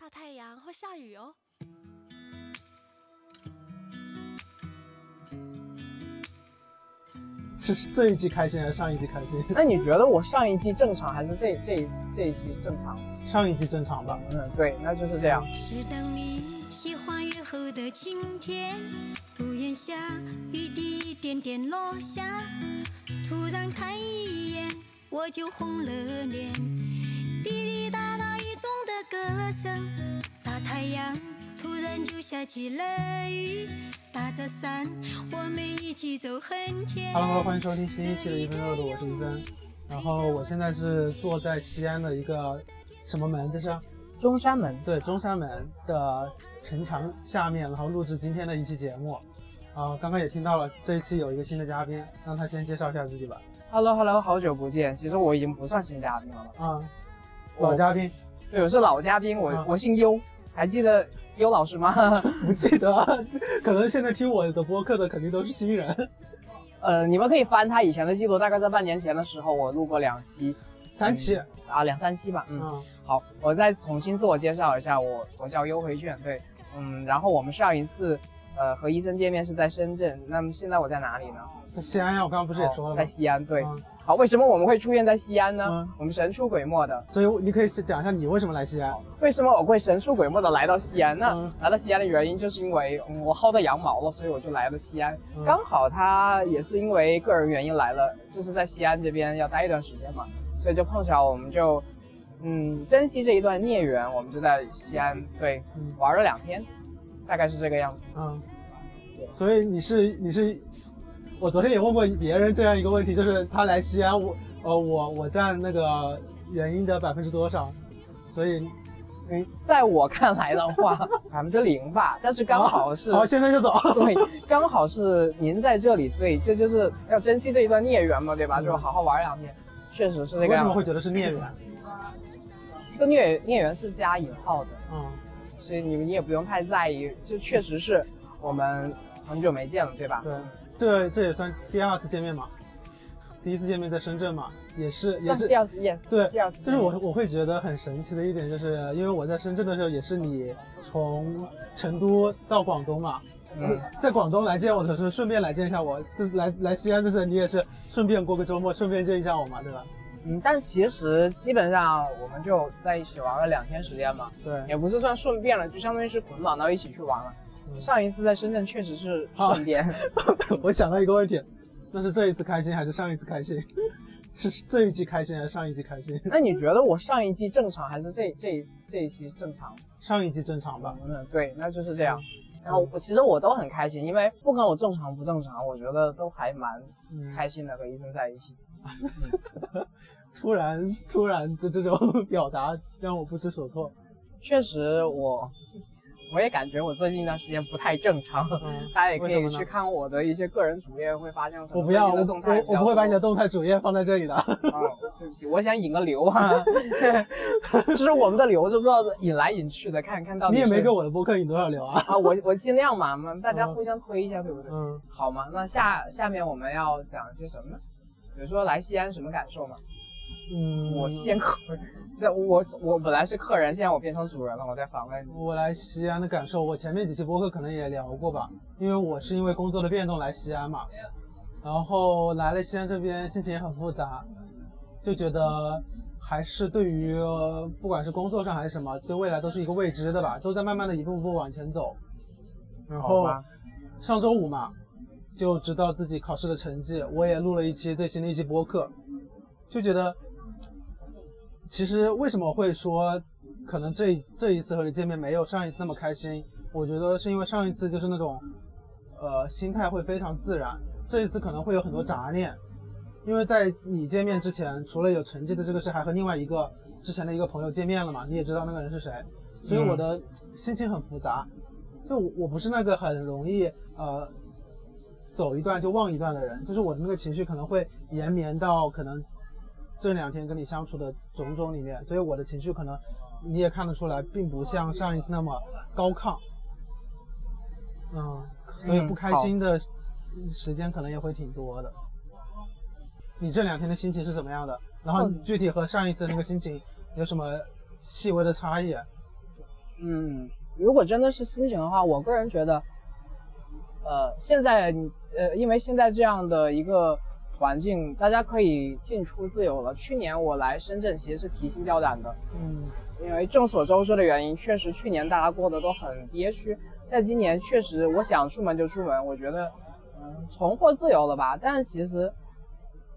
大太阳会下雨哦。是这一季开心还是上一季开心？那你觉得我上一季正常还是这这一次这一期正常？上一季正常吧。嗯，对，那就是这样。是等你喜欢雨后的晴天，屋檐下雨滴一点点落下，突然看一眼我就红了脸，滴滴答答的歌声，大太阳突然就下起了雨，打着伞我们一起走很远。Hello 欢迎收听新一期的一分热度，我是伊森。然后我现在是坐在西安的一个什么门？这是中山门，对中山门的城墙下面，然后录制今天的一期节目。啊、刚刚也听到了，这一期有一个新的嘉宾，让他先介绍一下自己吧。Hello Hello，好久不见。其实我已经不算新嘉宾了，啊、老嘉宾，对，我是老嘉宾，我、啊我姓优，还记得优老师吗？不记得，可能现在听我的播客的肯定都是新人。呃，你们可以翻他以前的记录，大概在半年前的时候，我录过两期，三期，啊，两三期吧。嗯，嗯，好，我再重新自我介绍一下，我我叫优回卷，对，嗯，然后我们上一次呃和医生见面是在深圳，那么现在我在哪里呢？在西安呀，我刚刚不是也说了吗？哦在西安，对。嗯好，为什么我们会出现在西安呢？嗯我们神出鬼没的。所以你可以讲一下你为什么来西安？为什么我会神出鬼没的来到西安？那、嗯来到西安的原因就是因为、嗯我薅到羊毛了，所以我就来了西安。嗯刚好他也是因为个人原因来了，就是在西安这边要待一段时间嘛，所以就碰巧我们就嗯珍惜这一段孽缘，我们就在西安对嗯玩了两天，大概是这个样子。嗯，所以你是你是，我昨天也问过别人这样一个问题，就是他来西安，我呃我我占那个原因的百分之多少？所以嗯，在我看来的话，百分之零吧，但是刚好是。好，现在就走。对，刚好是您在这里，所以这就是要珍惜这一段孽缘嘛，对吧？嗯就好好玩两天，确实是这个为什。么会觉得是孽缘？这个孽孽缘是加引号的，嗯所以你们也不用太在意，就确实是我们很久没见了，对吧？对，这这也算第二次见面嘛，第一次见面在深圳嘛，也是也是算是第二次，yes，对第二次。就是我我会觉得很神奇的一点，就是因为我在深圳的时候，也是你从成都到广东嘛，嗯，在广东来见我的时候，顺便来见一下我，这来来西安，就是你也是顺便过个周末，顺便见一下我嘛，对吧？嗯，但其实基本上我们就在一起玩了两天时间嘛，对，也不是算顺便了，就相当于是捆绑到一起去玩了。嗯上一次在深圳确实是顺便，我想到一个问题，那是这一次开心还是上一次开心？是这一季开心还是上一季开心？那你觉得我上一季正常还是这这一次这一期正常？上一季正常吧？嗯，对，那就是这样。嗯然后我其实我都很开心，因为不管我正常不正常，我觉得都还蛮嗯，开心的，和医生在一起。突然突然的这种表达让我不知所措。确实我，我也感觉我最近一段时间不太正常。嗯，大家也可以去看我的一些个人主页，会发现我不要，动态我我不会把你的动。态主页放在这里的。哦，对不起，我想引个流啊，就是我们的流，就不知道引来引去的，看看到底你也没是给我的播客引多少流啊？啊，我我尽量嘛，嘛，大家嗯互相推一下，对不对？嗯，好嘛？那下下面我们要讲些什么呢？比如说来西安什么感受嘛？嗯，我先客，这我我本来是客人，现在我变成主人了，我在访问你。我来西安的感受，我前面几期播客可能也聊过吧，因为我是因为工作的变动来西安嘛，然后来了西安这边心情也很复杂，就觉得还是对于呃不管是工作上还是什么，对未来都是一个未知的吧，都在慢慢的一步步往前走。然后上周五嘛，就知道自己考试的成绩，我也录了一期最新的一期播客，就觉得，其实为什么会说，可能这这一次和你见面没有上一次那么开心？我觉得是因为上一次就是那种，呃，心态会非常自然，这一次可能会有很多杂念，因为在你见面之前，除了有成绩的这个事，还和另外一个之前的一个朋友见面了嘛，你也知道那个人是谁，所以我的心情很复杂。就我我不是那个很容易呃走一段就忘一段的人，就是我的那个情绪可能会延绵到可能这两天跟你相处的种种里面，所以我的情绪可能你也看得出来，并不像上一次那么高亢。嗯，所以不开心的时间可能也会挺多的。你这两天的心情是怎么样的？然后具体和上一次那个心情有什么细微的差异？嗯，如果真的是心情的话，我个人觉得，呃，现在呃，因为现在这样的一个环境，大家可以进出自由了。去年我来深圳其实是提心吊胆的，嗯，因为众所周知的原因，确实去年大家过得都很憋屈。但今年确实，我想出门就出门，我觉得，嗯，重获自由了吧？但是其实，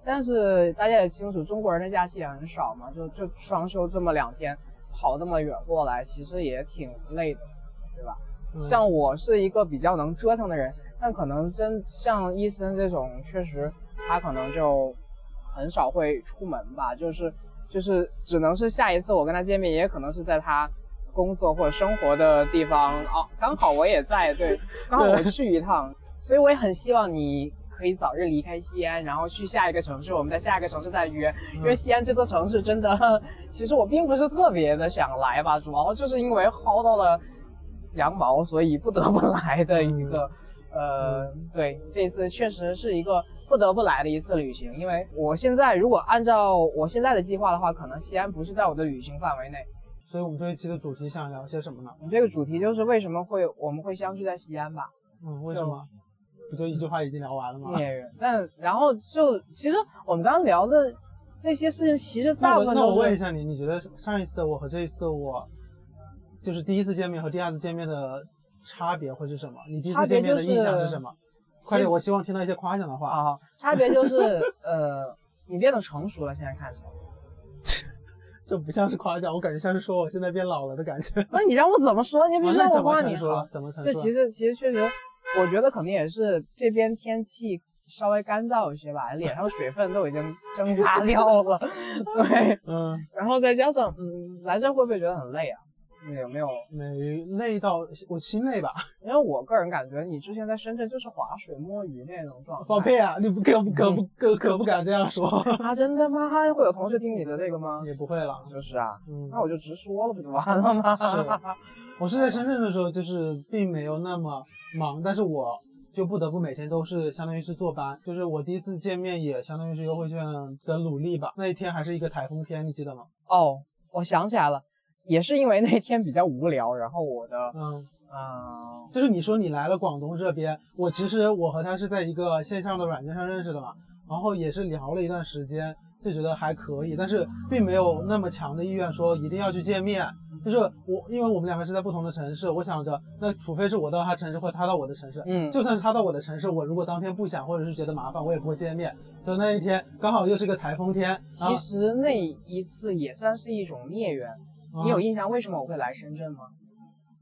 但是大家也清楚，中国人的假期也很少嘛，就就双休这么两天，跑那么远过来，其实也挺累的，对吧？嗯像我是一个比较能折腾的人，但可能真像医生这种，确实他可能就很少会出门吧，就是就是只能是下一次我跟他见面，也可能是在他工作或者生活的地方哦，刚好我也在，对，刚好我去一趟，所以我也很希望你。可以早日离开西安，然后去下一个城市，我们在下一个城市再约。因为西安这座城市真的，其实我并不是特别的想来吧，主要就是因为薅到了羊毛，所以不得不来的一个，呃，对，这次确实是一个不得不来的一次旅行。因为我现在如果按照我现在的计划的话，可能西安不是在我的旅行范围内。所以我们这一期的主题想聊些什么呢？我们这个主题就是为什么会我们会相聚在西安吧？嗯，为什么？不就一句话已经聊完了吗？孽缘。但然后就其实我们刚刚聊的这些事情，其实大部分都是我问一下你，你觉得上一次的我和这一次的我，就是第一次见面和第二次见面的差别会是什么？你第一次见面的就是印象是什么？快点，我希望听到一些夸奖的话。啊，差别就是呃，你变得成熟了，现在看起来。这不像是夸奖，我感觉像是说我现在变老了的感觉。那你让我怎么说？你不啊是让我那怎么夸你说？怎么成对，熟了？其实其实确实，我觉得可能也是这边天气稍微干燥一些吧，脸上的水分都已经蒸发掉了。对，嗯，然后再加上嗯，来这会不会觉得很累啊？你有没有？没累到我心累吧？因为我个人感觉你之前在深圳就是划水摸鱼那种状态。放屁啊！你不可不可不可可不敢这样说，啊！真的吗？会有同事听你的这个吗？也不会了。就是啊，嗯，那我就直说了不就完了吗？是我是在深圳的时候，就是并没有那么忙，但是我就不得不每天都是相当于是坐班，就是我第一次见面也相当于是优惠券的努力吧。那一天还是一个台风天，你记得吗？哦，我想起来了，也是因为那天比较无聊，然后我的嗯，嗯就是你说你来了广东这边，我其实我和他是在一个线上的软件上认识的嘛，然后也是聊了一段时间，就觉得还可以，但是并没有那么强的意愿说一定要去见面。就是我，因为我们两个是在不同的城市，我想着，那除非是我到他城市，或者他到我的城市，嗯，就算是他到我的城市，我如果当天不想，或者是觉得麻烦，我也不会见面。所以那一天刚好又是个台风天，其实那一次也算是一种孽缘。你有啊印象为什么我会来深圳吗？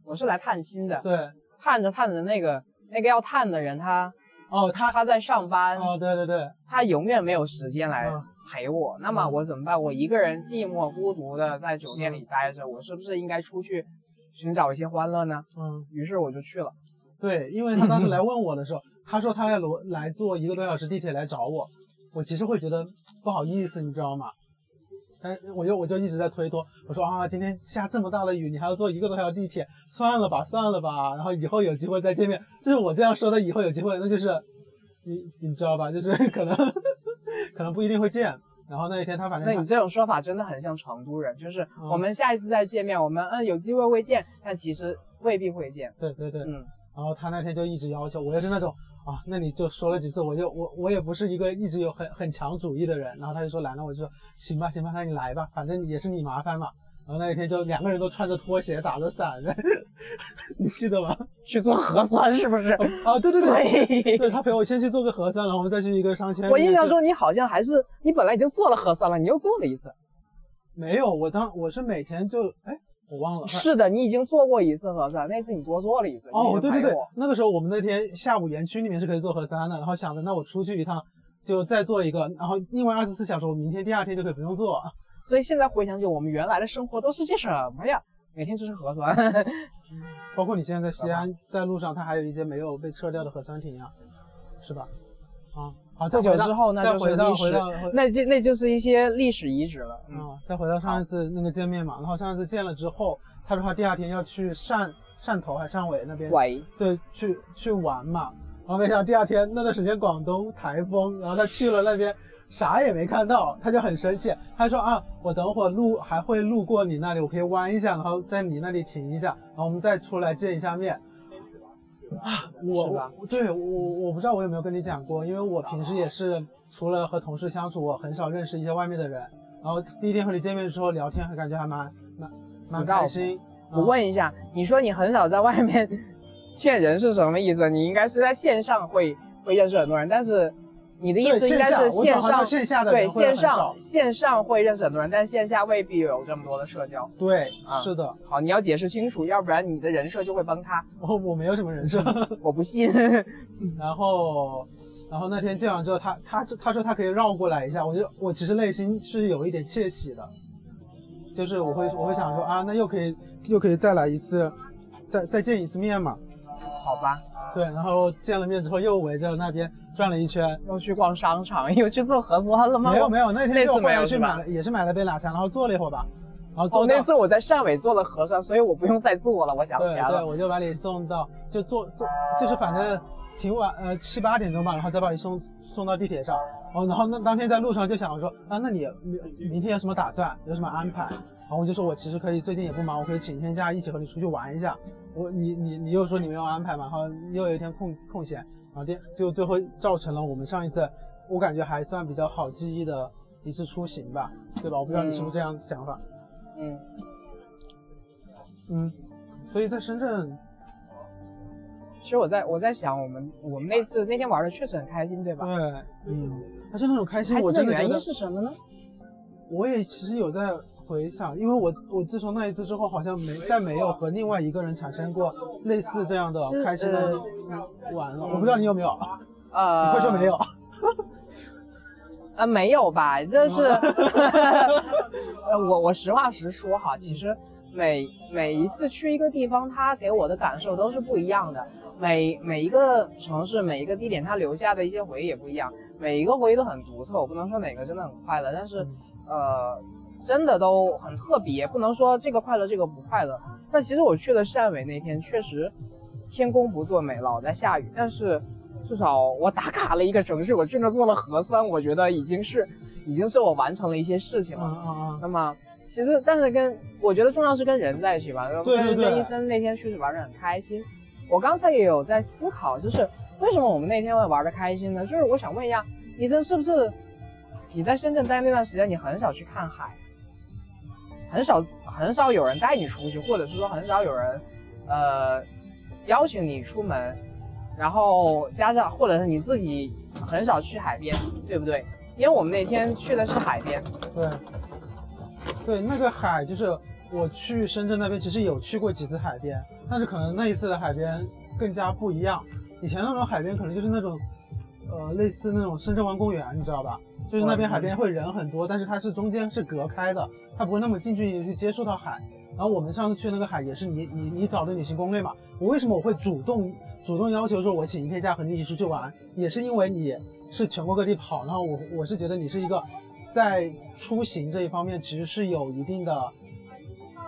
我是来探亲的，对探着探着那个那个要探的人他哦，他他在上班，哦，对对对，他永远没有时间来嗯陪我。那么我怎么办？我一个人寂寞孤独的在酒店里待着，我是不是应该出去寻找一些欢乐呢？嗯。于是我就去了。对，因为他当时来问我的时候，他说他要罗来坐一个多小时地铁来找我，我其实会觉得不好意思，你知道吗？但是我就我就一直在推脱，我说啊，今天下这么大的雨，你还要坐一个多小时地铁，算了吧，算了吧，然后以后有机会再见面。就是我这样说的，以后有机会，那就是你你知道吧？就是可能 可能不一定会见。然后那一天他反正他那你这种说法真的很像成都人，就是嗯我们下一次再见面，我们嗯有机会会见，但其实未必会见。对对对，嗯，然后他那天就一直要求我，也是那种啊，那你就说了几次，我就我我也不是一个一直有很很强主意的人，然后他就说来，那我就说行吧行吧，那你来吧，反正也是你麻烦嘛。然后那一天就两个人都穿着拖鞋打着伞，你记得吗？去做核酸是不是？啊，对对对，对。对他陪我先去做个核酸，然后我们再去一个商圈。我印象中你好像还是你本来已经做了核酸了，你又做了一次。没有，我当我是每天就哎，我忘了。是的，你已经做过一次核酸，那次你多做了一次。哦，对对对那个时候我们那天下午园区里面是可以做核酸的，然后想着那我出去一趟就再做一个，然后另外二十四小时我明天第二天就可以不用做。所以现在回想起我们原来的生活都是些什么呀？每天就是核酸。包括你现在在西安，在路上它还有一些没有被撤掉的核酸亭啊，是吧？啊，好，再回到之后那就是再回到历史回到那就那就是一些历史遗址了。嗯，啊，再回到上一次那个见面嘛，然后上一次见了之后，他说他第二天要去汕汕头还汕尾那边，喂，对，去去玩嘛。然后没想到第二天那段时间广东台风，然后他去了那边，啥也没看到，他就很生气，他说啊，我等会路还会路过你那里，我可以弯一下，然后在你那里停一下，然后我们再出来见一下面。啊，我我对我我不知道我有没有跟你讲过，因为我平时也是除了和同事相处，我很少认识一些外面的人。然后第一天和你见面的时候聊天，还感觉还蛮蛮蛮开心。我问一下，你说你很少在外面见人是什么意思？你应该是在线上会会认识很多人，但是你的意思应该是线上线下的对线上线上会认识很多人，但线下未必有这么多的社交。对，啊是的，好，你要解释清楚，要不然你的人设就会崩塌。我我没有什么人设。我不信。然后，然后那天见完之后，他他他说他可以绕过来一下，我就我其实内心是有一点窃喜的，就是我会我会想说啊，那又可以又可以再来一次，再再见一次面嘛。好吧，对，然后见了面之后又围着那边转了一圈，又去逛商场，又去做核酸了吗？没有没有，那天那次就后来去买了也是买了杯奶茶，然后坐了一会儿吧，然后那次我在汕尾做了核酸，所以我不用再做了。我想起来了。对我就把你送到就坐坐就是反正挺晚呃七八点钟吧，然后再把你送送到地铁上。哦，然后那当天在路上就想说啊，那你明明天有什么打算，有什么安排？然后我就说我其实可以最近也不忙，我可以请一天假一起和你出去玩一下。我你你你又说你没有安排嘛，然后又有一天空空闲，然后第就最后造成了我们上一次我感觉还算比较好记忆的一次出行吧，对吧？我不知道你是不是这样的想法。嗯，嗯，所以在深圳其实我在我在想，我们我们那次那天玩的确实很开心，对吧？对，嗯，但是那种开心，开心的原因，是什么呢？我也其实有在回想，因为我我自从那一次之后，好像没再没有和另外一个人产生过类似这样的开心的呃玩了。我不知道你有没有，呃，你会说没有。呃，没有吧？就是，呃，我我实话实说哈，其实每每一次去一个地方，它给我的感受都是不一样的。每每一个城市，每一个地点，它留下的一些回忆也不一样，每一个回忆都很独特。我不能说哪个真的很快乐，但是，呃，真的都很特别，不能说这个快乐，这个不快乐。但其实我去了汕尾那天，确实天公不作美，老在下雨，但是。至少我打卡了一个城市，我真的做了核酸，我觉得已经是，已经是我完成了一些事情嗯了。那么其实，但是跟我觉得重要是跟人在一起吧。对对对医生那天确实玩得很开心。我刚才也有在思考，就是为什么我们那天会玩得开心呢？就是我想问一下，医生是不是你在深圳待那段时间，你很少去看海，很少很少有人带你出去，或者是说很少有人，呃，邀请你出门。然后加上，或者是你自己很少去海边，对不对？因为我们那天去的是海边，对，对，那个海就是我去深圳那边，其实有去过几次海边，但是可能那一次的海边更加不一样。以前那种海边可能就是那种，呃，类似那种深圳湾公园，你知道吧？就是那边海边会人很多，但是它是中间是隔开的，它不会那么近距离的去接触到海。然后我们上次去那个海也是你你你找的旅行攻略嘛，我为什么我会主动主动要求说我请一天假和你一起出去玩，也是因为你是全国各地跑，然后我我是觉得你是一个在出行这一方面其实是有一定的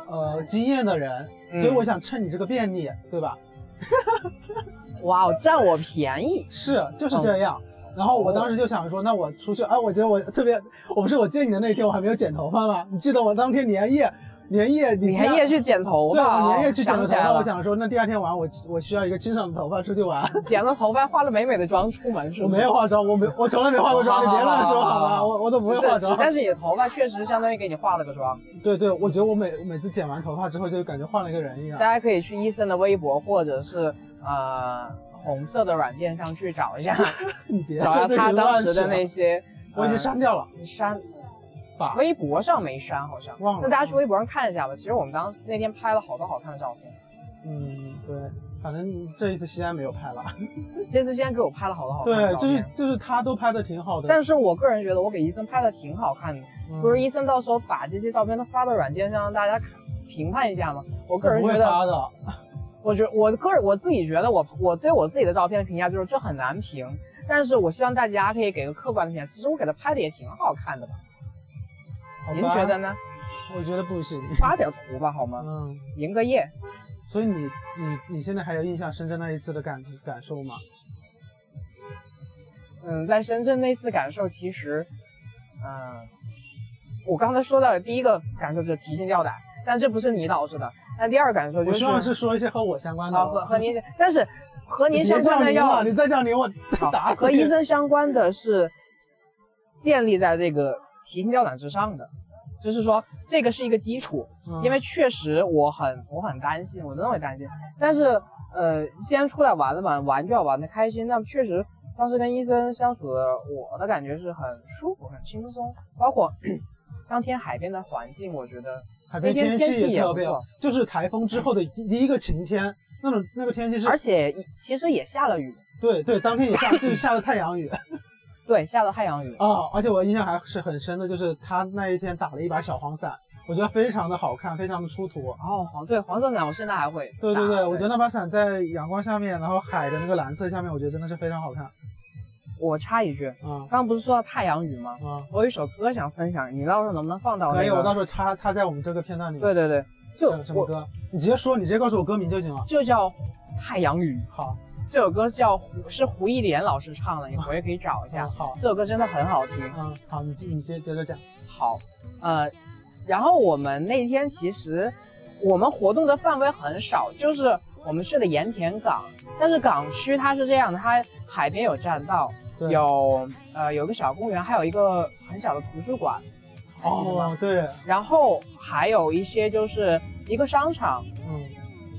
呃经验的人，嗯所以我想趁你这个便利，对吧？哇哦，占我便宜，是就是这样。然后我当时就想说，那我出去，哎，我觉得我特别，我不是我见你的那天我还没有剪头发吗？你记得我当天连夜连夜你连夜去剪头对，发，我连夜去剪了头发。我想说，那第二天晚上我我需要一个清爽的头发出去玩。剪了头发，化了美美的妆出门，是我？没有化妆，我没我从来没化过妆，你别乱说好吗？我我都不会化妆。但是你的头发确实相当于给你化了个妆。对对，我觉得我每每次剪完头发之后，就感觉换了一个人一样大。家可以去医生的微博或者是呃红色的软件上去找一下，你别找他当时的那些。我已经呃删掉了，删吧？微博上没删，好像忘了那大家去微博上看一下吧。其实我们当时那天拍了好多好看的照片，嗯，对，反正这一次西安没有拍了。这次西安给我拍了好多好看的对，就是。就是他都拍的挺好的，但是我个人觉得我给医生拍的挺好看的，嗯不是医生到时候把这些照片都发到软件上让大家看评判一下吗？我个人觉得，会发的。我觉我个人我自己觉得我我对我自己的照片的评价就是这很难评，但是我希望大家可以给个客观的评价。其实我给他拍的也挺好看的吧？您觉得呢？我觉得不行。发点图吧，好吗？嗯，营个业。所以你你你现在还有印象深圳那一次的感感受吗？嗯，在深圳那次感受，其实嗯，我刚才说到的第一个感受就是提心吊胆，但这不是你导致的。那第二个感受就是，我希望是说一些和我相关的。啊，和和您，但是和您相关的要你再叫您我好 打死你和医生相关的是建立在这个提心吊胆之上的，就是说这个是一个基础，嗯。因为确实我很我很担心，我真的会担心。但是呃，既然出来玩了嘛，玩就要玩的开心，那么确实当时跟医生相处的，我的感觉是很舒服、很轻松，包括 当天海边的环境，我觉得海边那天天气也特别好也不错，就是台风之后的第第一个晴天，那种那个天气是，而且其实也下了雨，对对，当天也下 就是下了太阳雨对，下了太阳雨。哦，而且我印象还是很深的，就是他那一天打了一把小黄伞，我觉得非常的好看，非常的出土。哦，黄对黄色伞，我现在还会打。对对对，我觉得那把伞在阳光下面，然后海的那个蓝色下面，我觉得真的是非常好看。我插一句，嗯刚刚不是说到太阳雨吗？嗯，我有一首歌想分享，你到时候能不能放到、那个？可以，我到时候插插在我们这个片段里面。对对对，就什么歌？你直接说，你直接告诉我歌名就行了。就叫《太阳雨》，好，这首歌叫胡是胡一莲老师唱的，你回去可以找一下。嗯好，这首歌真的很好听。嗯，好，你接你接接着讲。好，呃，然后我们那天其实我们活动的范围很少，就是我们去的盐田港，但是港区它是这样的，它海边有栈道，对有呃有个小公园，还有一个很小的图书馆，哦，对，然后还有一些就是一个商场，嗯，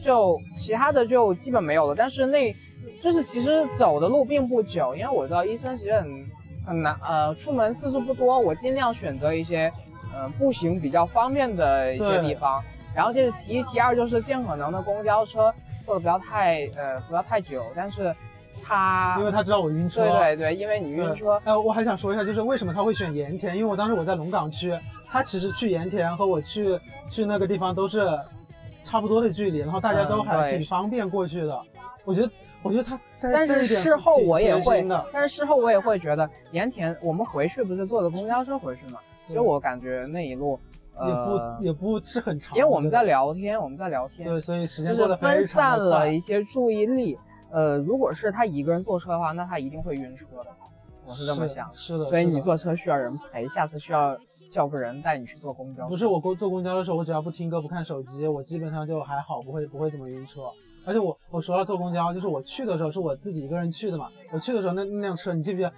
就其他的就基本没有了。但是那就是其实走的路并不久，因为我知道医生其实很很难，呃，出门次数不多，我尽量选择一些呃步行比较方便的一些地方。然后这是其一，其二就是尽可能的公交车坐的不要太呃不要太久，但是他因为他知道我晕车。对对对，因为你晕车，哎、我还想说一下，就是为什么他会选盐田？因为我当时我在龙岗区，他其实去盐田和我去去那个地方都是差不多的距离，然后大家都还挺方便过去的。我觉得，我觉得他在但是事后我也会但是事后我也会觉得盐田，我们回去不是坐的公交车回去嘛？其实我感觉那一路，也呃不，也不是很长，因为我们在聊天，我们在聊天，对，所以时间过得非分散了一些注意力。呃，如果是他一个人坐车的话，那他一定会晕车的，我是这么想。是的，所以你坐车需要人陪，下次需要叫个人带你去坐公交。不是我公坐公交的时候，我只要不听歌不看手机，我基本上就还好，不会不会怎么晕车。而且我我说到坐公交，就是我去的时候是我自己一个人去的嘛。我去的时候那那辆车，你记不记得？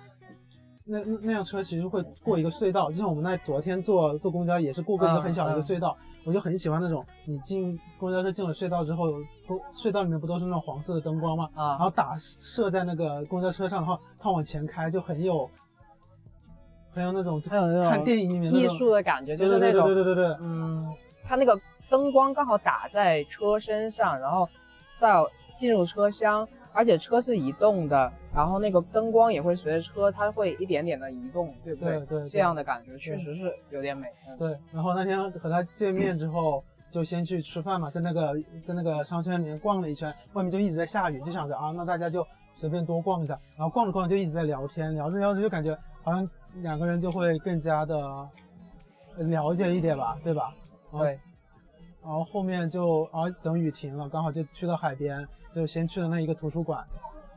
那那那辆车其实会过一个隧道，就像我们那昨天坐坐公交也是过过一个很小的一个隧道。我就很喜欢那种，你进公交车进了隧道之后，公隧道里面不都是那种黄色的灯光吗？然啊，后打射在那个公交车上，然后它往前开，就很有很有那种很有那种看电影里面那艺术的感觉，就是那种对对对对。嗯，它那个灯光刚好打在车身上，然后再进入车厢，而且车是移动的，然后那个灯光也会随着车，它会一点点的移动，对不对对对这样的感觉确实是有点美。嗯对，然后那天和他见面之后，就先去吃饭嘛，在那个在那个商圈里面逛了一圈，外面就一直在下雨，就想着啊，那大家就随便多逛一下，然后逛着逛着就一直在聊天，聊着聊着就感觉好像两个人就会更加的了解一点吧，对吧？对，然后后面就啊等雨停了，刚好就去到海边，就先去了那一个图书馆，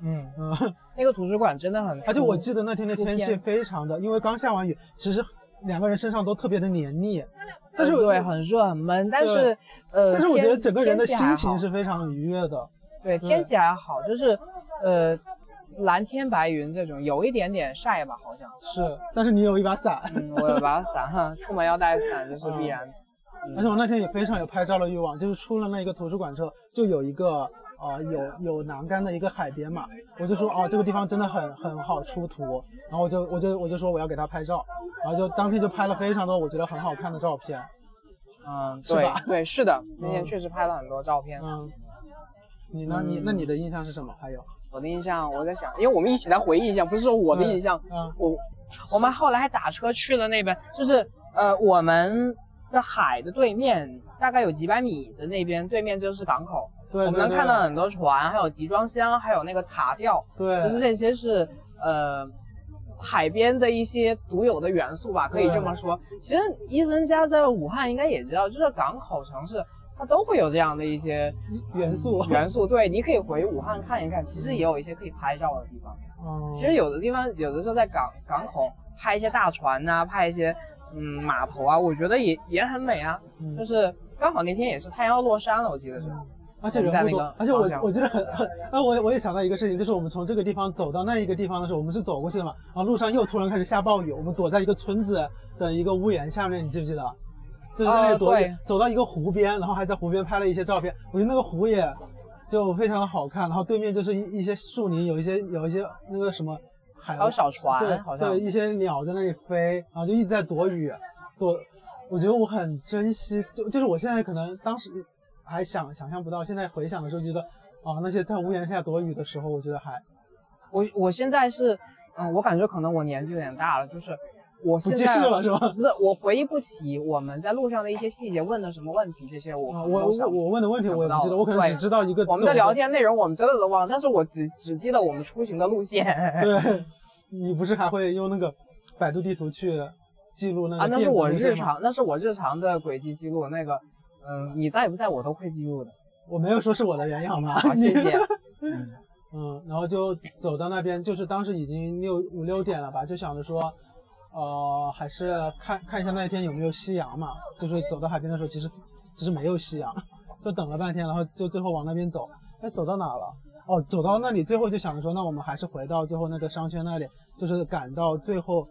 嗯，嗯，那个图书馆真的很，而且我记得那天的天气非常的，因为刚下完雨，其实两个人身上都特别的黏腻，但是对很热很闷，但是呃，但是我觉得整个人的心情是非常愉悦的。对天气还好，就是呃蓝天白云这种，有一点点晒吧，好像。是，但是你有一把伞，嗯，我有把伞哈，出门要带伞，这是必然。而且我那天也非常有拍照的欲望，就是出了那一个图书馆之后，就有一个呃有有栏杆的一个海边嘛，我就说哦这个地方真的很很好出图，然后我就我就我就说我要给他拍照，然后就当天就拍了非常多我觉得很好看的照片，嗯，是吧？对对，是的，那天嗯确实拍了很多照片。嗯，你呢？你那你的印象是什么？还有，我的印象，我在想，因为我们一起在回忆一下，不是说我的印象，嗯。我我们后来还打车去了那边，就是呃我们的海的对面大概有几百米的那边，对面就是港口，对，我们能看到很多船，还有集装箱，还有那个塔吊，对，就是这些是呃海边的一些独有的元素吧，可以这么说。其实伊森家在武汉应该也知道，就是港口城市它都会有这样的一些元素，元素。对，你可以回武汉看一看，其实也有一些可以拍照的地方。嗯，其实有的地方有的时候在港港口拍一些大船呐、拍一些嗯码头啊，我觉得也也很美啊。嗯就是刚好那天也是太阳要落山了，我记得是。而且人不多而且我我记得很很，啊，我我也想到一个事情，就是我们从这个地方走到那一个地方的时候，我们是走过去的嘛，然后路上又突然开始下暴雨，我们躲在一个村子的一个屋檐下面，你记不记得？就是在那里躲雨，对走到一个湖边，然后还在湖边拍了一些照片，我觉得那个湖也就非常的好看，然后对面就是一一些树林，有一些有一些那个什么海还有小船对，好像对一些鸟在那里飞，然后就一直在躲雨，躲。我觉得我很珍惜，就就是我现在可能当时还想想象不到，现在回想的时候觉得，啊，那些在屋檐下躲雨的时候，我觉得还我我现在是，嗯，我感觉可能我年纪有点大了，就是我不记事了是吧？不是我回忆不起我们在路上的一些细节，问的什么问题，这些我啊，我我我问的问题我也不记得，我可能只知道一个我们的聊天内容我们真的都忘了，但是我只只记得我们出行的路线。对，你不是还会用那个百度地图去记录那个啊，那是我日常，那是我日常的轨迹记录。那个，嗯，你在不在我都会记录的。我没有说是我的原因好吗？好，谢谢。嗯，然后就走到那边，就是当时已经六五六点了吧，就想着说，呃，还是看看一下那一天有没有夕阳嘛。就是走到海边的时候，其实其实没有夕阳，就等了半天，然后就最后往那边走。哎，走到哪了？哦，走到那里，最后就想着说，那我们还是回到最后那个商圈那里，就是赶到最后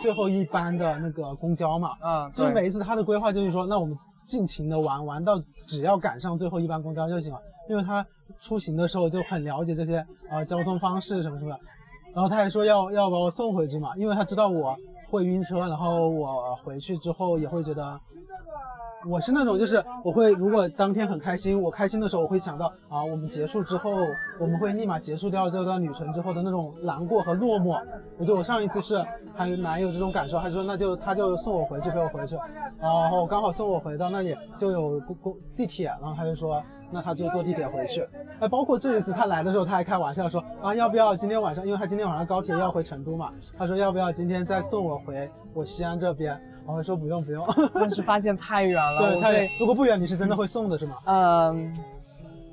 最后一班的那个公交嘛。嗯，就是每一次他的规划就是说，那我们尽情的玩，玩到只要赶上最后一班公交就行了，因为他出行的时候就很了解这些呃交通方式什么什么的，然后他还说要要把我送回去嘛，因为他知道我会晕车，然后我回去之后也会觉得。我是那种，就是我会，如果当天很开心，我开心的时候，我会想到啊，我们结束之后，我们会立马结束掉这段旅程之后的那种难过和落寞。我觉得我上一次是还蛮有这种感受，他说那就他就送我回去，陪我回去，然后刚好送我回到那里就有公公地铁，然后他就说那他就坐地铁回去。哎，包括这一次他来的时候，他还开玩笑说啊，要不要今天晚上，因为他今天晚上高铁要回成都嘛，他说要不要今天再送我回我西安这边？我会说不用不用，但是发现太远了。对，太远如果不远，你是真的会送的是吗？嗯，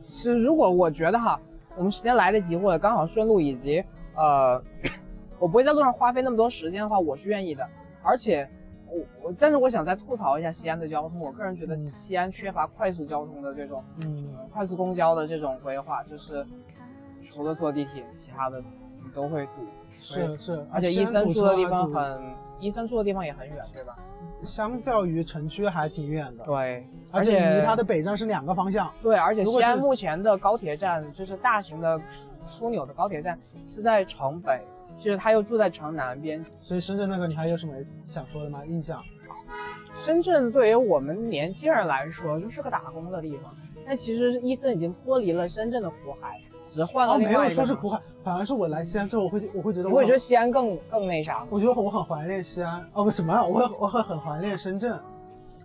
是如果我觉得哈，我们时间来得及，或者刚好顺路，以及呃，我不会在路上花费那么多时间的话，我是愿意的。而且我我，但是我想再吐槽一下西安的交通。我个人觉得嗯西安缺乏快速交通的这种嗯，快速公交的这种规划，就是除了坐地铁，其他的你都会堵。是是，而且医生住的地方很，医生住的地方也很远，对吧？相较于城区还挺远的，对，而且离它的北站是两个方向。对，而且西安目前的高铁站，就是大型的枢纽的高铁站是在城北，就是他又住在城南边。所以深圳那个你还有什么想说的吗？印象？深圳对于我们年轻人来说就是个打工的地方，但其实伊森已经脱离了深圳的苦海，只是换了哦，另没有外一个城市。说是苦海，反而是我来西安之后，我会我会觉得我会觉得西安更更那啥？我觉得我很怀念西安。哦，不什么啊？我会我会很怀念深圳。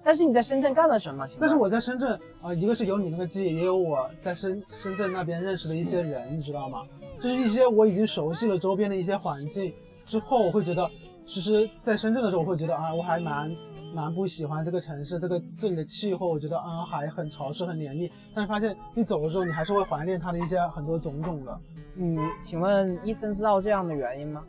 但是你在深圳干了什么？但是我在深圳啊、呃一个是有你那个记忆，也有我在深深圳那边认识的一些人，你知道吗？就是一些我已经熟悉了周边的一些环境之后，我会觉得，其实在深圳的时候，我会觉得啊，我还蛮蛮不喜欢这个城市，这个这里的气候，我觉得啊还很潮湿很黏腻。但是发现你走了之后，你还是会怀念它的一些很多种种的。嗯，请问伊森知道这样的原因吗？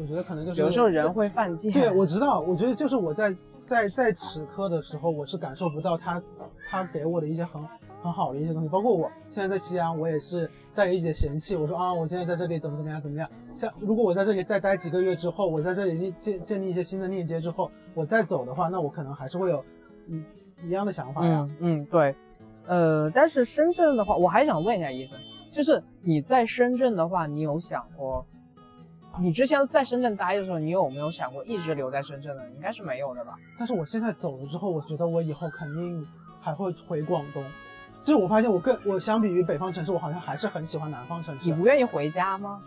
我觉得可能就是有时候人会犯贱。对，我知道，我觉得就是我在在在此刻的时候，我是感受不到他他给我的一些很很好的一些东西，包括我现在在西安，我也是带有一点嫌弃，我说啊，我现在在这里怎么怎么样怎么样。像如果我在这里再待几个月之后，我在这里建建立一些新的链接之后，我再走的话，那我可能还是会有一一样的想法呀。嗯嗯，对，呃，但是深圳的话，我还想问一下医生，就是你在深圳的话，你有想过，你之前在深圳待的时候，你有没有想过一直留在深圳呢？应该是没有的吧？但是我现在走了之后，我觉得我以后肯定还会回广东。就是我发现我更我相比于北方城市，我好像还是很喜欢南方城市。你不愿意回家吗？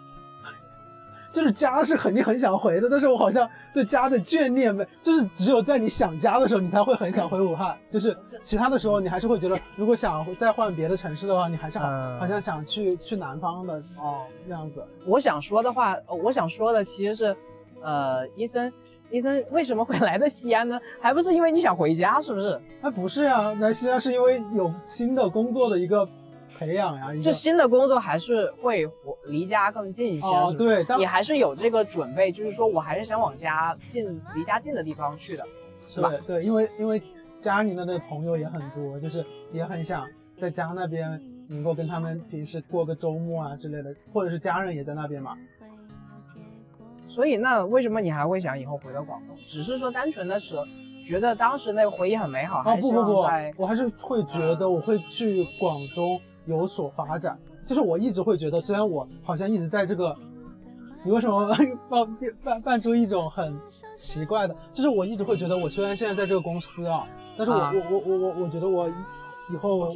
就是家是肯定很想回的，但是我好像对家的眷恋没，就是只有在你想家的时候，你才会很想回武汉。就是其他的时候，你还是会觉得，如果想再换别的城市的话，你还是好、嗯好像想去去南方的哦，那样子。我想说的话，呃我想说的其实是，呃，医生，医生为什么会来到西安呢？还不是因为你想回家，是不是？哎，不是呀、来西安是因为有新的工作的一个培养呀。一个就新的工作还是会离家更近一些，哦，对，当你还是有这个准备，就是说我还是想往家近、离家近的地方去的，是吧？对对，因为因为家里的那个朋友也很多，就是也很想在家那边能够跟他们平时过个周末啊之类的，或者是家人也在那边嘛。所以那为什么你还会想以后回到广东？只是说单纯的是觉得当时那个回忆很美好，哦还是不不不，我还是会觉得我会去广东有所发展。就是我一直会觉得，虽然我好像一直在这个，你为什么扮扮扮出一种很奇怪的？就是我一直会觉得，我虽然现在在这个公司啊，但是我、啊我我我我我觉得我以后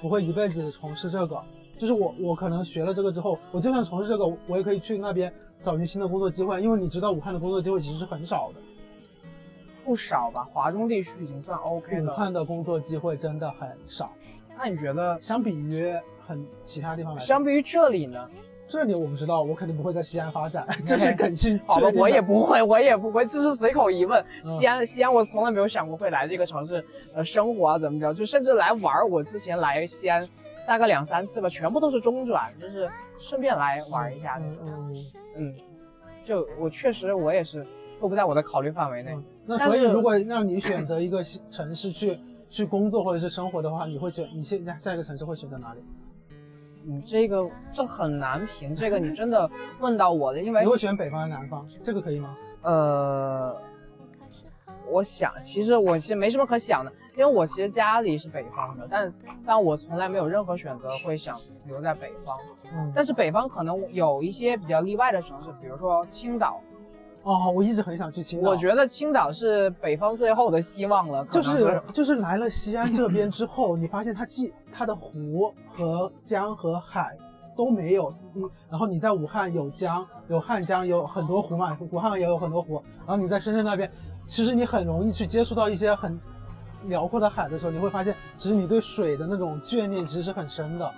不会一辈子从事这个。就是我我可能学了这个之后，我就算从事这个，我也可以去那边找寻新的工作机会，因为你知道武汉的工作机会其实是很少的。不少吧，华中地区已经算 OK 了武。汉的工作机会真的很少，那你觉得相比于很其他地方来说，相比于这里呢？这里我不知道，我肯定不会在西安发展，这是 肯定好的我也不会，我也不会，这是随口一问。嗯西安，西安，我从来没有想过会来这个城市，呃，生活啊怎么着，就甚至来玩儿。我之前来西安大概两三次吧，全部都是中转，就是顺便来玩一下。嗯嗯嗯，就我确实我也是都不在我的考虑范围内。嗯。那所以如果让你选择一个城市去去工作或者是生活的话，你会选你现在下一个城市会选择哪里？你这个这很难评，这个你真的问到我的，因为你会选北方还是南方？这个可以吗？呃，我想，其实我其实没什么可想的，因为我其实家里是北方的，但但我从来没有任何选择会想留在北方。嗯。但是北方可能有一些比较例外的城市，比如说青岛，哦，我一直很想去青岛。我觉得青岛是北方最后的希望了，就是就是来了西安这边之后，你发现它既它的湖和江和海都没有，你然后你在武汉有江有汉江有很多湖嘛，武汉也有很多湖，然后你在深圳那边，其实你很容易去接触到一些很辽阔的海的时候，你会发现其实你对水的那种眷恋其实是很深的。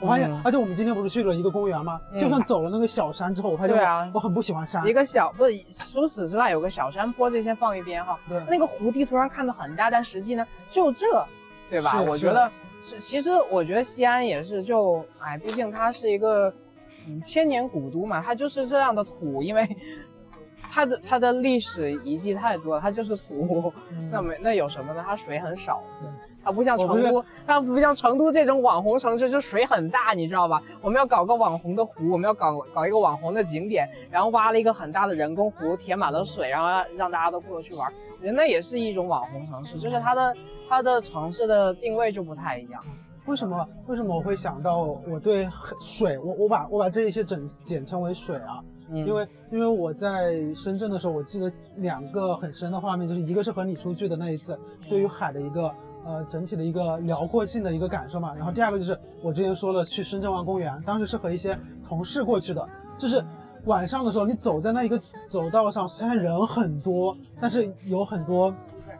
我发现，嗯而且我们今天不是去了一个公园吗？嗯就算走了那个小山之后，我发现我,、对啊我很不喜欢山。一个小不是除此之外有个小山坡，这先放一边哈。对那个湖地图上看的很大，但实际呢就这，对吧？我觉得是，其实我觉得西安也是就，哎，毕竟它是一个嗯千年古都嘛，它就是这样的土，因为它的它的历史遗迹太多了，它就是土，嗯 那没那有什么呢？它水很少对。它不像成都，它不像成都这种网红城市，就水很大，你知道吧？我们要搞个网红的湖，我们要搞搞一个网红的景点，然后挖了一个很大的人工湖，填满了水，然后让让大家都过去玩。我觉得那也是一种网红城市，就是它的它的城市的定位就不太一样。为什么为什么我会想到我对水，我我把我把这一些整简称为水啊？嗯，因为因为我在深圳的时候，我记得两个很深的画面，就是一个是和你出去的那一次，对于海的一个呃整体的一个辽阔性的一个感受嘛。然后第二个就是我之前说了去深圳湾公园，当时是和一些同事过去的，就是晚上的时候你走在那一个走道上，虽然人很多，但是有很多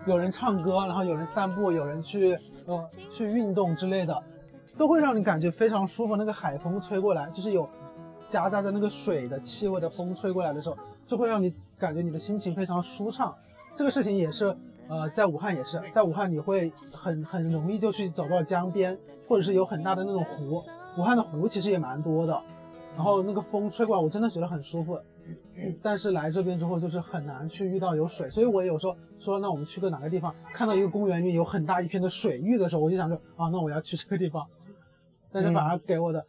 有人唱歌，然后有人散步，有人去呃去运动之类的，都会让你感觉非常舒服。那个海风吹过来，就是有夹杂着那个水的气味的风吹过来的时候，就会让你感觉你的心情非常舒畅。这个事情也是，呃，在武汉也是，在武汉你会很很容易就去走到江边，或者是有很大的那种湖。武汉的湖其实也蛮多的，然后那个风吹过来，我真的觉得很舒服。但是来这边之后，就是很难去遇到有水，所以我有时候说，那我们去个哪个地方，看到一个公园里有很大一片的水域的时候，我就想说，啊，那我要去这个地方。但是反而给我的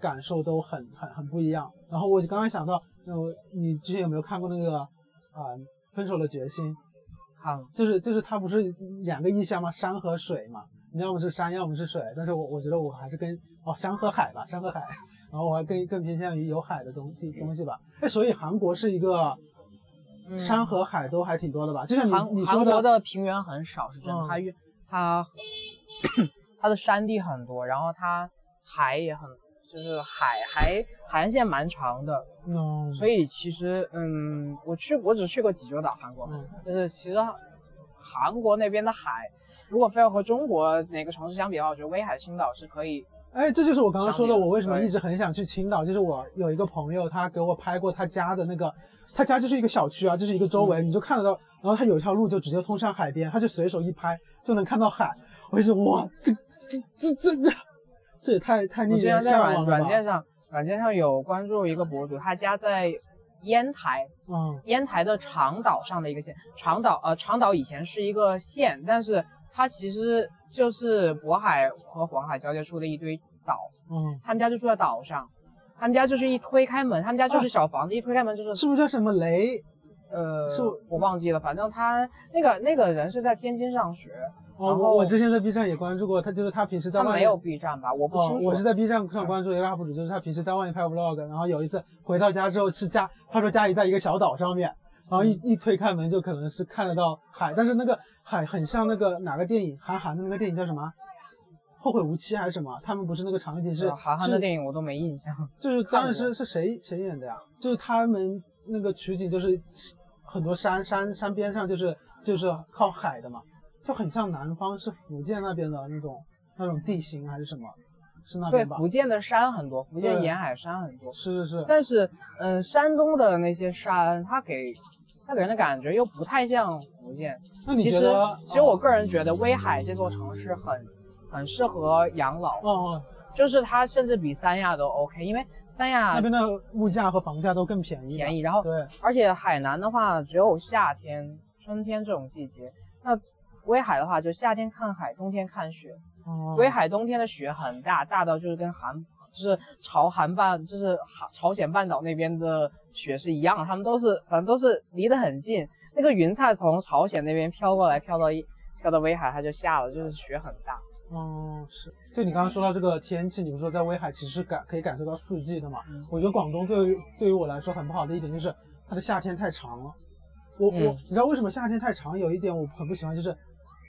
感受都很很很不一样。然后我就刚刚想到，呃，你之前有没有看过那个啊、呃分手的决心》？看了，就是就是它不是两个意象吗？山和水嘛，你要么是山，要么是水。但是我我觉得我还是跟哦山和海吧，山和海，然后我还更更偏向于有海的东地东西吧。哎，所以韩国是一个嗯山和海都还挺多的吧？就像韩你你说韩国的平原很少，是真的，嗯它越它 它的山地很多，然后它海也很，就是海还海岸线蛮长的，嗯，所以其实嗯，我去我只去过济州岛，韩国，嗯就是其实韩国那边的海，如果非要和中国哪个城市相比的话，我觉得威海、青岛是可以。哎，这就是我刚刚说的，我为什么一直很想去青岛。就是我有一个朋友，他给我拍过他家的那个，他家就是一个小区啊，就是一个周围，嗯你就看得到。然后他有一条路就直接通向海边，他就随手一拍就能看到海。我就说哇，这这这这这这也太太我令人之前在软向往了软件上，软件上有关注一个博主，他家在烟台，嗯烟台的长岛上的一个县。长岛呃，长岛以前是一个县，但是它其实就是渤海和黄海交界处的一堆岛。嗯，他们家就住在岛上，他们家就是一推开门，他们家就是啊小房子，一推开门就是是不是叫什么雷？呃，是我忘记了，反正他那个那个人是在天津上学，哦，然后我我之前在 B 站也关注过，他就是他平时在外面他没有 B 站吧？我不清楚。，哦我是在 B 站上关注一个 UP 主，就是他平时在外面拍 vlog，然后有一次回到家之后是家，他说家里在一个小岛上面，然后一一推开门就可能是看得到海，但是那个海很像那个哪个电影，韩寒的那个电影叫什么？后会无期还是什么？他们不是那个场景是呃韩寒的是电影我都没印象。就是当时是是谁谁演的呀？就是他们那个取景就是很多山山山边上就是就是靠海的嘛，就很像南方是福建那边的那种那种地形还是什么？是那对？福建的山很多，福建沿海山很多，是是是，但是嗯、呃山东的那些山，它给它给人的感觉又不太像福建。那你其实觉得？其实我个人觉得威海这座城市很很适合养老，嗯嗯，就是它甚至比三亚都 OK，因为三亚那边的物价和房价都更便宜。便宜，然后对，而且海南的话只有夏天、春天这种季节，那威海的话就夏天看海，冬天看雪。哦威海冬天的雪很大，大到就是跟韩，就是朝韩半，就是韩朝鲜半岛那边的雪是一样的，他们都是反正都是离得很近。那个云彩从朝鲜那边飘过来，飘到一飘到威海，它就下了，就是雪很大。哦，是。就你刚刚说到这个天气，你不是说在威海其实是感可以感受到四季的嘛？嗯我觉得广东对于对于我来说很不好的一点就是它的夏天太长了。我、我嗯你知道为什么夏天太长？有一点我很不喜欢，就是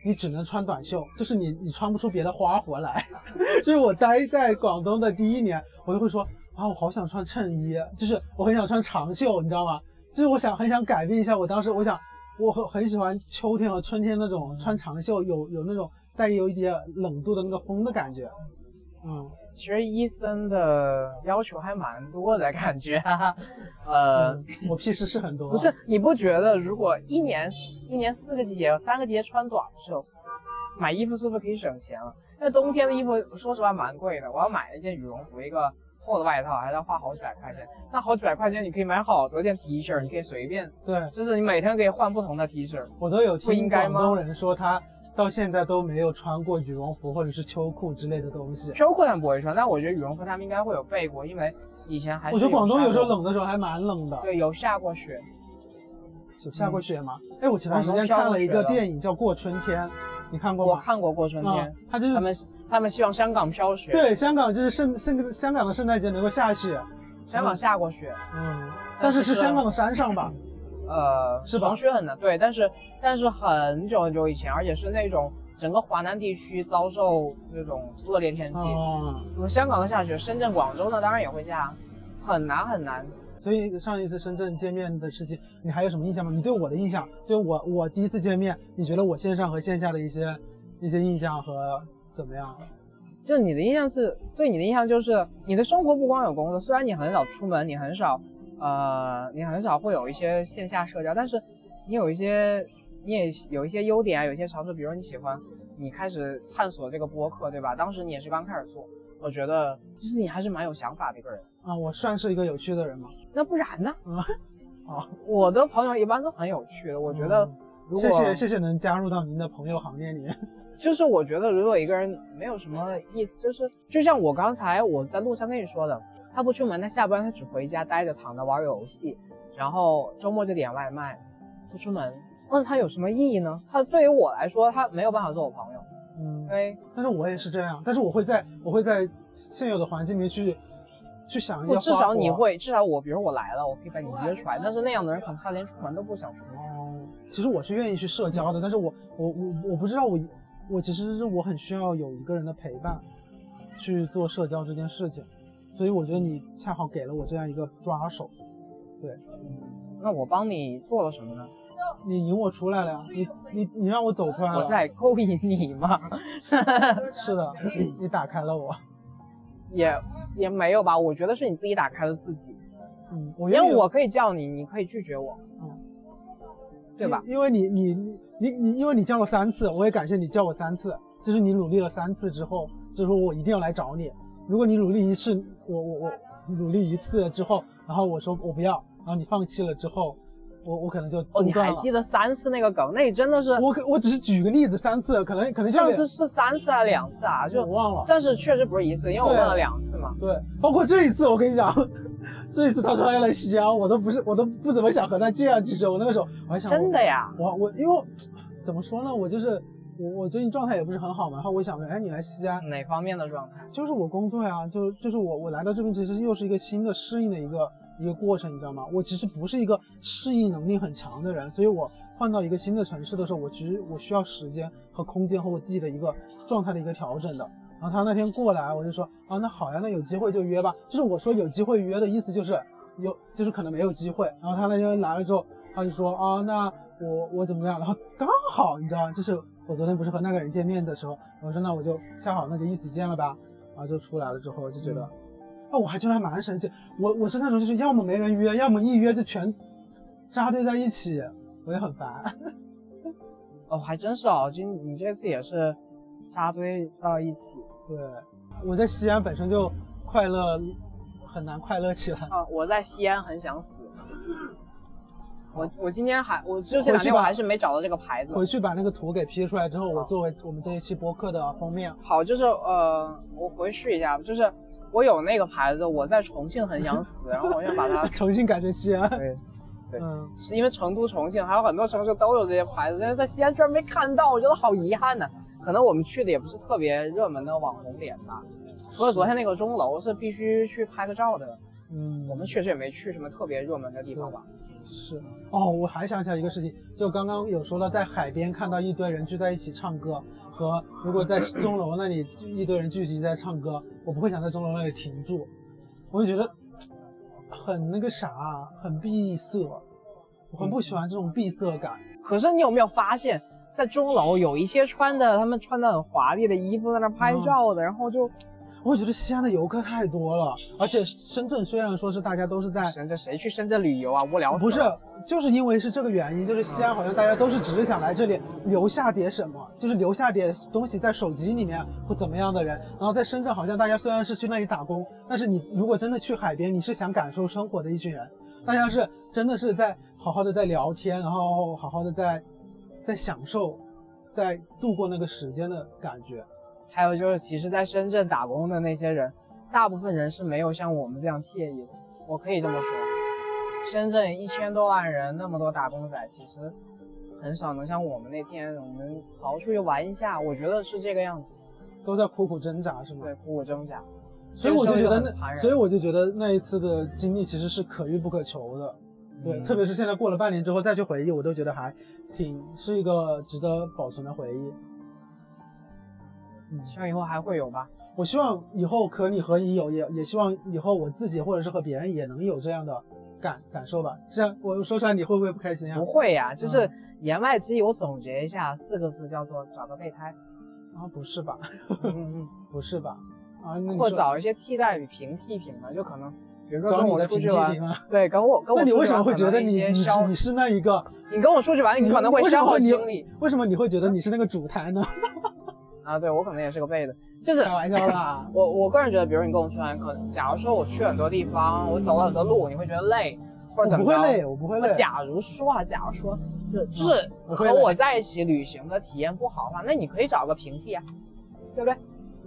你只能穿短袖，就是你你穿不出别的花活来。就是我待在广东的第一年，我就会说啊，我好想穿衬衣，就是我很想穿长袖，你知道吗？就是我想很想改变一下，我当时我想我很很喜欢秋天和春天那种穿长袖，有有那种带有一点冷度的那个风的感觉。嗯，其实伊森的要求还蛮多的感觉，哈哈。呃，嗯我屁事是很多，不是，你不觉得如果一年一年四个季节，三个季节穿短袖，买衣服是不是可以省钱了？那冬天的衣服说实话蛮贵的，我要买一件羽绒服，一个厚的外套，还要花好几百块钱。那好几百块钱你可以买好多件 T 恤，你可以随便，对就是你每天可以换不同的 T 恤。我都有不应听该吗广东人说他到现在都没有穿过羽绒服或者是秋裤之类的东西。秋裤他们不会穿，但我觉得羽绒服他们应该会有备过，因为以前还我觉得广东有时候，冷的时候还蛮冷的，对，有下过雪。有下过雪吗？哎，我前段时间看了一个电影叫《过春天》，你看过吗我？看过过春天嗯，，他就是他们他们希望香港飘雪，，对香港就是圣圣香港的圣诞节能够下雪，香港下过雪。嗯，但是是香港的山上吧？呃，是吧防雪很难，对，但是但是很久很久以前，而且是那种整个华南地区遭受那种恶劣天气。哦，我们香港的下雪，深圳、广州呢当然也会下，很难很难。所以上一次深圳见面的事情，你还有什么印象吗？你对我的印象，就我我第一次见面，你觉得我线上和线下的一些一些印象和怎么样？就你的印象是对你的印象就是你的生活不光有工作，虽然你很少出门，你很少呃你很少会有一些线下社交，但是你有一些你也有一些优点啊，有一些长处，比如你喜欢你开始探索这个播客，对吧？当时你也是刚开始做，我觉得就是你还是蛮有想法的一个人。啊，我算是一个有趣的人吗？那不然呢？啊，啊，我的朋友一般都很有趣的，我觉得嗯如果、谢谢谢谢能加入到您的朋友行列里面。就是我觉得如果一个人没有什么意思，就是就像我刚才我在路上跟你说的，他不出门，他下班他只回家待着躺着玩游戏，然后周末就点外卖，不出门，那他有什么意义呢？他对于我来说，他没有办法做我朋友，嗯因，为但是我也是这样，但是我会在我会在现有的环境里面去去想一些我至少你会，至少我比如我来了，我可以把你约出来，但是那样的人可能他连出门都不想出门。哦，其实我是愿意去社交的，但是我我我我不知道我我其实是我很需要有一个人的陪伴去做社交这件事情，所以我觉得你恰好给了我这样一个抓手，对那我帮你做了什么呢？你引我出来了呀，你你你让我走出来了，我在勾引你吗？是的，你打开了我，也也没有吧，我觉得是你自己打开了自己，嗯，我因为我可以叫你，你可以拒绝我，嗯，对吧？因因为你你你你你，因为你叫了三次，我也感谢你叫我三次，就是你努力了三次之后，就是说我一定要来找你，如果你努力一次，我我我努力一次之后，然后我说我不要，然后你放弃了之后，我我可能就哦，你。还记得三次那个梗？那你真的是我可我只是举个例子，三次可能可能上次是三次还是两次啊？就我忘了。但是确实不是一次，因为我对问了两次嘛。对，包括这一次，我跟你讲，这一次他说要来西安，我都不是，我都不怎么想和他见。其实我那个时候我还想，真的呀？我我因为怎么说呢，我就是我我最近状态也不是很好嘛，然后我想着，哎，你来西安，哪方面的状态？就是我工作呀，就就是我我来到这边其实又是一个新的适应的一个一个过程，你知道吗？我其实不是一个适应能力很强的人，所以我换到一个新的城市的时候，我其实我需要时间和空间和我自己的一个状态的一个调整的。然后他那天过来，我就说啊，那好呀，那有机会就约吧。就是我说有机会约的意思就是有，就是可能没有机会。然后他那天来了之后，他就说啊，那我我怎么样？然后刚好你知道，就是我昨天不是和那个人见面的时候，我说那我就恰好那就一起见了吧。然后就出来了之后就觉得，啊，我还觉得还蛮神奇。我我是那种就是要么没人约，要么一约就全扎堆在一起，我也很烦。哦，还真是哦，就你这次也是扎堆到一起对，我在西安本身就快乐很难快乐起来。啊！我在西安很想死。我我今天还我就这两天我还是没找到这个牌子。回去把那个图给 P 出来之后，我作为我们这一期播客的封面。好，就是呃，我回试一下，就是我有那个牌子，我在重庆很想死，然后我想把它 重新改成西安。对，对嗯，是因为成都、重庆还有很多城市都有这些牌子，但是在西安居然没看到，我觉得好遗憾呢。可能我们去的也不是特别热门的网红点吧，除了昨天那个钟楼是必须去拍个照的，嗯，我们确实也没去什么特别热门的地方吧。是哦，我还想起来一个事情，就刚刚有说到在海边看到一堆人聚在一起唱歌，和如果在钟楼那里一堆人聚集在唱歌，我不会想在钟楼那里停住，我就觉得很那个啥，很闭塞，我很不喜欢这种闭塞感。可是你有没有发现，在钟楼有一些穿的他们穿的很华丽的衣服在那拍照的，然后就我觉得西安的游客太多了，而且深圳虽然说是大家都是在，深圳谁去深圳旅游啊？无聊死了。不是，就是因为是这个原因，就是西安好像大家都是只是想来这里留下点什么，就是留下点东西在手机里面或怎么样的人。然后在深圳好像大家虽然是去那里打工，但是你如果真的去海边，你是想感受生活的一群人，大家是真的是在好好的在聊天，然后好好的在在享受，在度过那个时间的感觉。还有就是，其实在深圳打工的那些人，大部分人是没有像我们这样惬意的。我可以这么说，深圳一千多万人，那么多打工仔，其实很少能像我们那天，我们好好出去玩一下。我觉得是这个样子，都在苦苦挣扎，是吗？对，苦苦挣扎。所以我就觉得那，所以我就觉得那一次的经历其实是可遇不可求的，对，嗯特别是现在过了半年之后再去回忆，我都觉得还挺是一个值得保存的回忆。嗯，希望以后还会有吧。我希望以后可你和你有，也也希望以后我自己或者是和别人也能有这样的感感受吧。这样我说出来你会不会不开心啊不？会呀、就是嗯言外之意，我总结一下，四个字叫做找个备胎，啊，不是吧？嗯 不是吧？啊，那或找一些替代与、平替品吧，就可能，比如说找跟我你的平替出去玩，品啊？对，跟我跟我那你为什么会觉得你你是你是那一个？你跟我出去玩，你可能会消耗精力为什么你会觉得你是那个主台呢？啊。对我可能也是个背的，就是开玩笑啦。我我个人觉得，比如你跟我出来，可能假如说我去很多地方，我走了很多路，你会觉得累，或者怎么着？不会累，我不会累。假如说啊，假如说，就就是和我在一起旅行的体验不好的话，那你可以找个平替啊，对不对？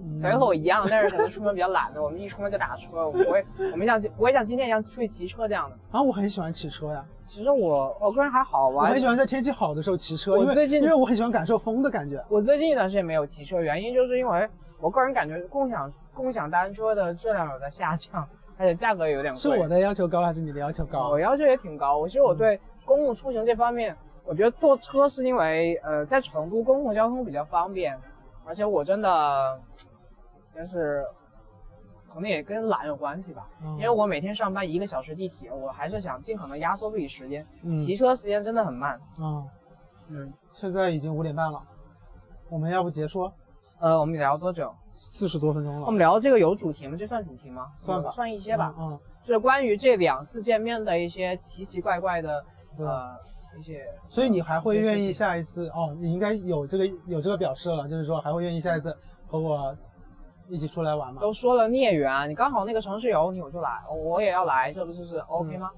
嗯感觉和我一样，但是可能出门比较懒的，我们一出门就打车，我们不会，我们像不会像今天一样出去骑车这样的。啊，我很喜欢骑车呀，其实我我个人还好，吧我很喜欢在天气好的时候骑车，因为我最近因为我很喜欢感受风的感觉。我最近一段时间没有骑车，原因就是因为我个人感觉共享共享单车的质量有在下降，而且价格也有点贵。是我的要求高还是你的要求高我？要求也挺高。我其实我对公共出行这方面，我觉得坐车是因为呃在成都公共交通比较方便，而且我真的就是可能也跟懒有关系吧。嗯因为我每天上班一个小时地铁，我还是想尽可能压缩自己时间。嗯骑车时间真的很慢。嗯，嗯，现在已经五点半了，我们要不结束？呃，我们聊多久？四十多分钟了。我们聊这个有主题吗？这算主题吗？算吧算一些吧。嗯，就是关于这两次见面的一些奇奇怪怪的呃一些。所以你还会愿意下一次？哦，你应该有这个有这个表示了，就是说还会愿意下一次和我一起出来玩嘛。都说了孽缘，你刚好那个城市有你，我就来，我也要来，这不就是 OK 吗？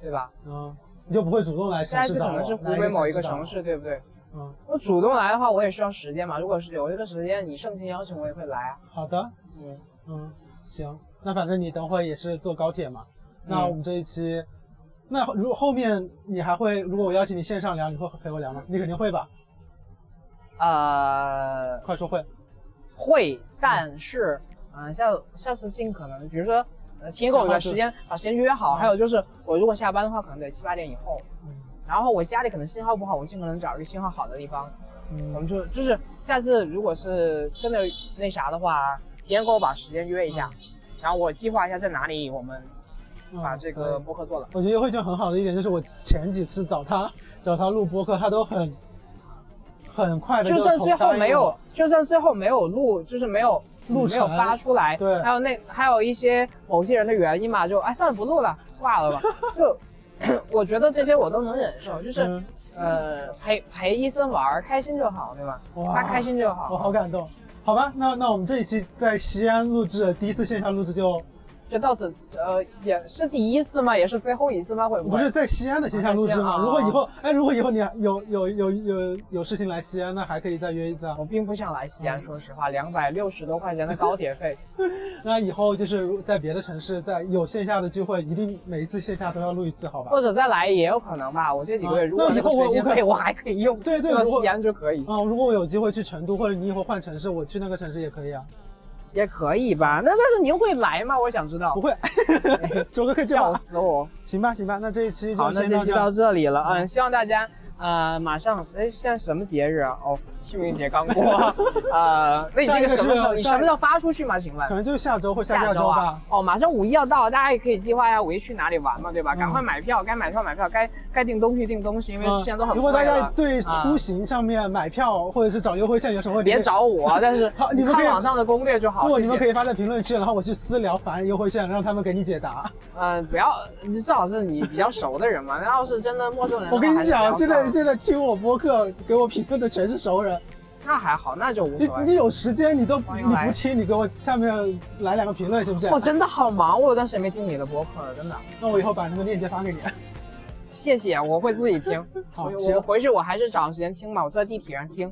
对吧？嗯，你就不会主动来城下一次可能是湖北某一个城。市，对不对？嗯，我主动来的话，我也需要时间嘛。如果是有这个时间，你盛情邀请，我也会来啊。好的，嗯，嗯，行，那反正你等会也是坐高铁嘛。那嗯我们这一期，那如果后面你还会，如果我邀请你线上聊，你会陪我聊吗？你肯定会吧？呃，快说会。会，但是，嗯、下下次尽可能，比如说，呃，提前给我一个时间，把时间约好。嗯还有就是，我如果下班的话，可能得七八点以后。嗯然后我家里可能信号不好，我尽可能找一个信号好的地方。我们嗯，就就是下次如果是真的那啥的话，提前给我把时间约一下，然后我计划一下在哪里，我们把这嗯个播客做了。我觉得优惠券很好的一点就是，我前几次找他找他录播客，他都很很快的就算最后没有，就算最后没有录，就是没有录没有成发出来，对还有那还有一些某些人的原因嘛，就哎算了不录了，挂了吧。就 我觉得这些我都能忍受，就是、嗯呃陪陪伊森玩儿开心就好，对吧？他开心就好我好，好感动。好吧，那那我们这一期在西安录制，第一次线下录制就就到此呃也是第一次吗？也是最后一次吗？会不会？不是在西安的线下录制吗？啊如果以后，哎，如果以后你有有有有有事情来西安，那还可以再约一次啊。我并不想来西安，说实话，两百六十多块钱的高铁费，那以后就是如在别的城市，在有线下的聚会，一定每一次线下都要录一次，好吧？或者再来也有可能吧。我这几个月啊如果那以那个后我我可随心费我还可以用，对对如果到西安就可以。啊、如果我有机会去成都，或者你以后换城市，我去那个城市也可以啊。也可以吧？那但是您会来吗？我想知道不。会，周哥可以笑。死我！行吧，行吧，那这一期就好，那先这这期到。这里了，嗯，希望大家呃马上，哎，现在什么节日啊？哦，清明节刚过，呃，那你这个什么时候？你什么时候发出去吗？请问可？能就是下周或下下周啊吧。。哦，马上五一要到，大家也可以计划一下五一去哪里玩嘛，对吧？嗯赶快买票，该买票买票，该该订东西订东西，因为嗯现在都很如果大家。对啊出行上面买票或者是找优惠券有什么问题，别找我，但是好你们看网上的攻略就好。不。你们可以发在评论区，然后我去私聊发优惠券，让他们给你解答。嗯，不要，你最好是你比较熟的人嘛。那要是真的陌生人，我跟你讲，现在上现在听我播客给我评论的全是熟人，那还好，那就无所谓。你你有时间你都你不听，你给我下面来两个评论是不是？我真的好忙，我有段时间没听你的播客了，真的。那我以后把那个链接发给你。谢谢，我会自己听。好，我回去我还是找时间听嘛，我坐在地铁上听。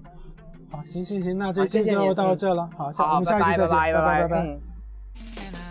好，行行行，那这期就到嗯这了。好，下我，们下期再见，拜拜拜拜。